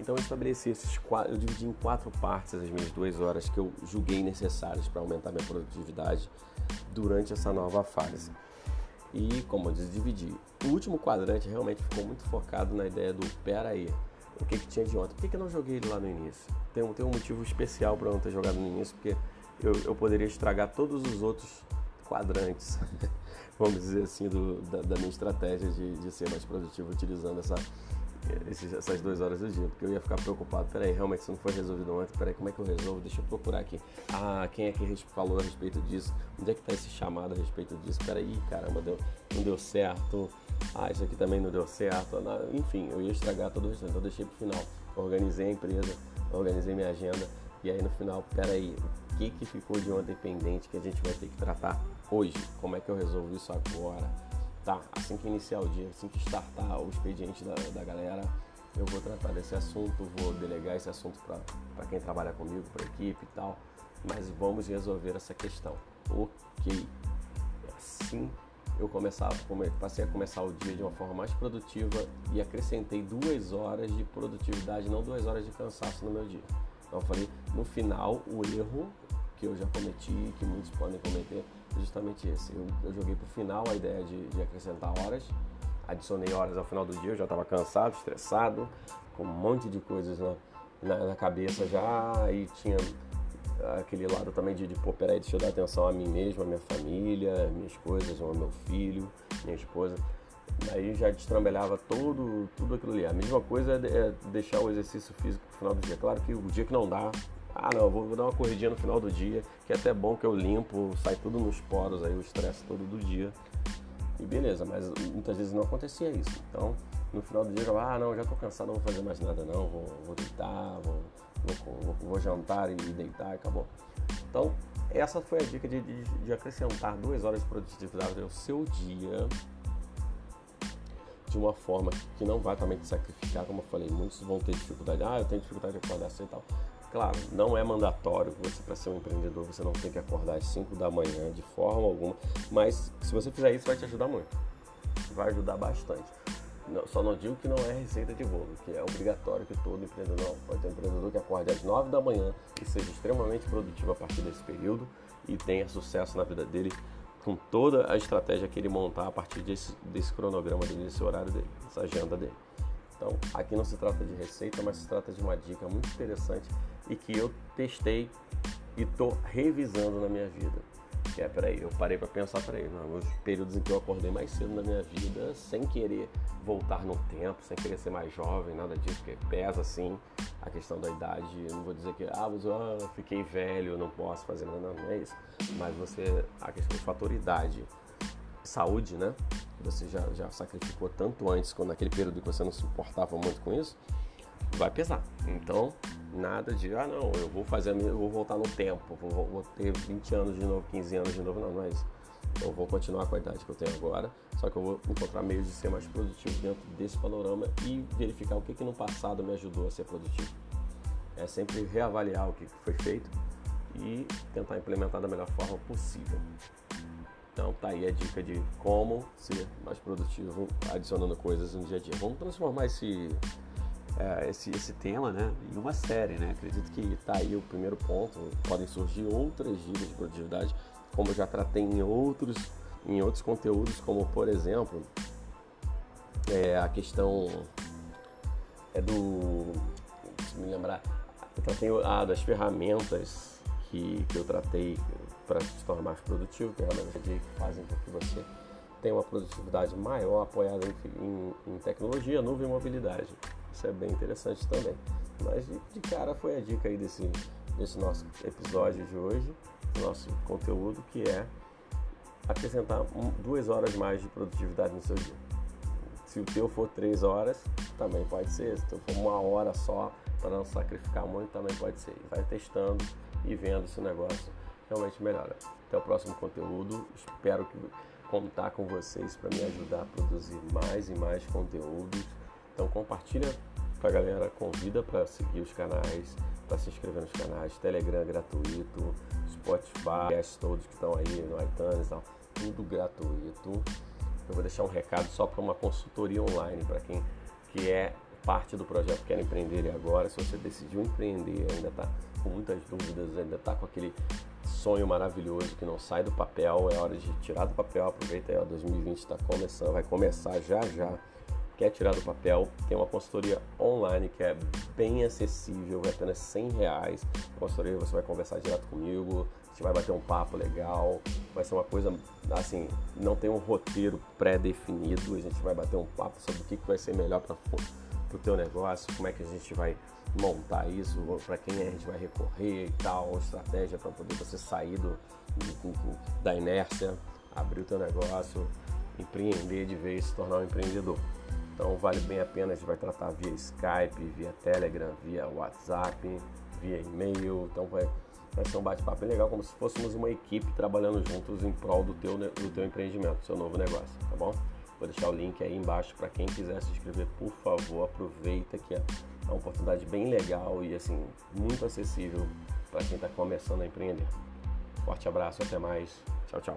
Então eu estabeleci esses quatro, eu dividi em quatro partes as minhas duas horas que eu julguei necessárias para aumentar minha produtividade durante essa nova fase. E como eu disse, dividi. O último quadrante realmente ficou muito focado na ideia do pera aí, o que, que tinha de ontem? Por que, que eu não joguei ele lá no início? Tem, tem um motivo especial para não ter jogado no início, porque eu, eu poderia estragar todos os outros quadrantes, vamos dizer assim, do, da, da, minha estratégia de, de ser mais produtivo utilizando essa, essas duas horas do dia, porque eu ia ficar preocupado, peraí, realmente isso não foi resolvido ontem, peraí, como é que eu resolvo? Deixa eu procurar aqui. Ah, quem é que falou a respeito disso? Onde é que está esse chamado a respeito disso? Peraí, caramba, deu, não deu certo. Ah, isso aqui também não deu certo. Enfim, eu ia estragar todo o restante, então eu deixei pro final. Organizei a empresa, organizei minha agenda, e aí no final, peraí, o que, que ficou de ontem pendente que a gente vai ter que tratar hoje? Como é que eu resolvo isso agora? Tá, assim que iniciar o dia, assim que startar o expediente da, da galera, eu vou tratar desse assunto, vou delegar esse assunto para quem trabalha comigo, para a equipe e tal, mas vamos resolver essa questão. Ok. Assim eu começava, passei a começar o dia de uma forma mais produtiva e acrescentei duas horas de produtividade, não duas horas de cansaço no meu dia. Então eu falei, no final, o erro que eu já cometi, que muitos podem cometer, justamente esse. Eu, eu joguei para o final a ideia de, de, acrescentar horas, adicionei horas ao final do dia, eu já estava cansado, estressado, com um monte de coisas na, na, na cabeça já, e tinha aquele lado também de, de, pô, peraí, deixa eu dar atenção a mim mesmo, a minha família, minhas coisas, ao meu filho, minha esposa. Aí já destrambelhava todo, tudo aquilo ali. A mesma coisa é, é deixar o exercício físico no final do dia. Claro que o dia que não dá, ah não, vou, vou dar uma corridinha no final do dia, que é até bom que eu limpo, sai tudo nos poros aí, o estresse todo do dia. E beleza, mas muitas vezes não acontecia isso. Então, no final do dia eu ah não, já tô cansado, não vou fazer mais nada não, vou, vou deitar, vou, vou, vou, jantar e deitar acabou. Então, essa foi a dica de, de, de acrescentar duas horas de produtividade ao seu dia de uma forma que não vai também te sacrificar, como eu falei, muitos vão ter dificuldade, ah, eu tenho dificuldade de acordar cedo e tal. Claro, não é mandatório você, para ser um empreendedor, você não tem que acordar às 5 da manhã de forma alguma, mas se você fizer isso, vai te ajudar muito. Vai ajudar bastante. Não, só não digo que não é receita de bolo, que é obrigatório que todo empreendedor, pode ter um empreendedor que acorde às 9 da manhã e seja extremamente produtivo a partir desse período e tenha sucesso na vida dele com toda a estratégia que ele montar a partir desse, desse cronograma dele, desse horário dele, dessa agenda dele. Então, aqui não se trata de receita, mas se trata de uma dica muito interessante e que eu testei e estou revisando na minha vida. Que é, peraí, eu parei para pensar, peraí, nos períodos em que eu acordei mais cedo na minha vida, sem querer voltar no tempo, sem querer ser mais jovem, nada disso, porque pesa assim a questão da idade. Eu não vou dizer que, ah, mas ah, fiquei velho, não posso fazer nada, não, não é isso. Mas você, a questão de fator idade, saúde, né? Você já, já sacrificou tanto antes, quando naquele período que você não se importava muito com isso, vai pesar. Então, nada de, ah, não, eu vou fazer, eu vou voltar no tempo, vou, vou ter 20 anos de novo, 15 anos de novo, não, não é isso. Eu vou continuar com a idade que eu tenho agora, só que eu vou encontrar meios de ser mais produtivo dentro desse panorama e verificar o que, que no passado me ajudou a ser produtivo. É sempre reavaliar o que foi feito e tentar implementar da melhor forma possível. Então tá aí a dica de como ser mais produtivo adicionando coisas no dia a dia. Vamos transformar esse é, esse, esse tema né, em uma série. Né? Acredito que está aí o primeiro ponto. Podem surgir outras dicas de produtividade, como eu já tratei em outros, em outros conteúdos, como por exemplo é, a questão é do. Se me lembrar, eu tratei ah, das ferramentas que, que eu tratei para se tornar mais produtivo, que realmente que fazem com que você tenha uma produtividade maior apoiada em, em, em tecnologia, nuvem e mobilidade. Isso é bem interessante também. Mas de, de cara foi a dica aí desse, desse nosso episódio de hoje, nosso conteúdo, que é acrescentar um, duas horas mais de produtividade no seu dia. Se o teu for três horas, também pode ser. Se o teu for uma hora só, para não sacrificar muito, também pode ser. Vai testando e vendo se o negócio realmente melhora. Até o próximo conteúdo. Espero que contar com vocês para me ajudar a produzir mais e mais conteúdos então compartilha com a galera, convida para seguir os canais, para se inscrever nos canais, Telegram gratuito, Spotify, todos que estão aí no iTunes, tal, tudo gratuito. Eu vou deixar um recado só para uma consultoria online para quem que é parte do projeto Quero Empreender e Agora. Se você decidiu empreender, ainda está com muitas dúvidas, ainda está com aquele sonho maravilhoso que não sai do papel, é hora de tirar do papel, aproveita aí, ó, 2020 está começando, vai começar já já. Quer tirar do papel? Tem uma consultoria online que é bem acessível, é apenas 100 reais. A consultoria você vai conversar direto comigo, gente vai bater um papo legal, vai ser uma coisa assim, não tem um roteiro pré-definido, a gente vai bater um papo sobre o que, que vai ser melhor para o teu negócio, como é que a gente vai montar isso, para quem a gente vai recorrer e tal, estratégia para poder você sair do, do, da inércia, abrir o teu negócio, empreender de vez, se tornar um empreendedor. Então vale bem a pena, a gente vai tratar via Skype, via Telegram, via WhatsApp, via e-mail, então vai, vai ser um bate-papo legal, como se fôssemos uma equipe trabalhando juntos em prol do teu, do teu empreendimento, do seu novo negócio, tá bom? Vou deixar o link aí embaixo para quem quiser se inscrever, por favor, aproveita que é uma oportunidade bem legal e assim muito acessível para quem está começando a empreender. Forte abraço, até mais. Tchau, tchau.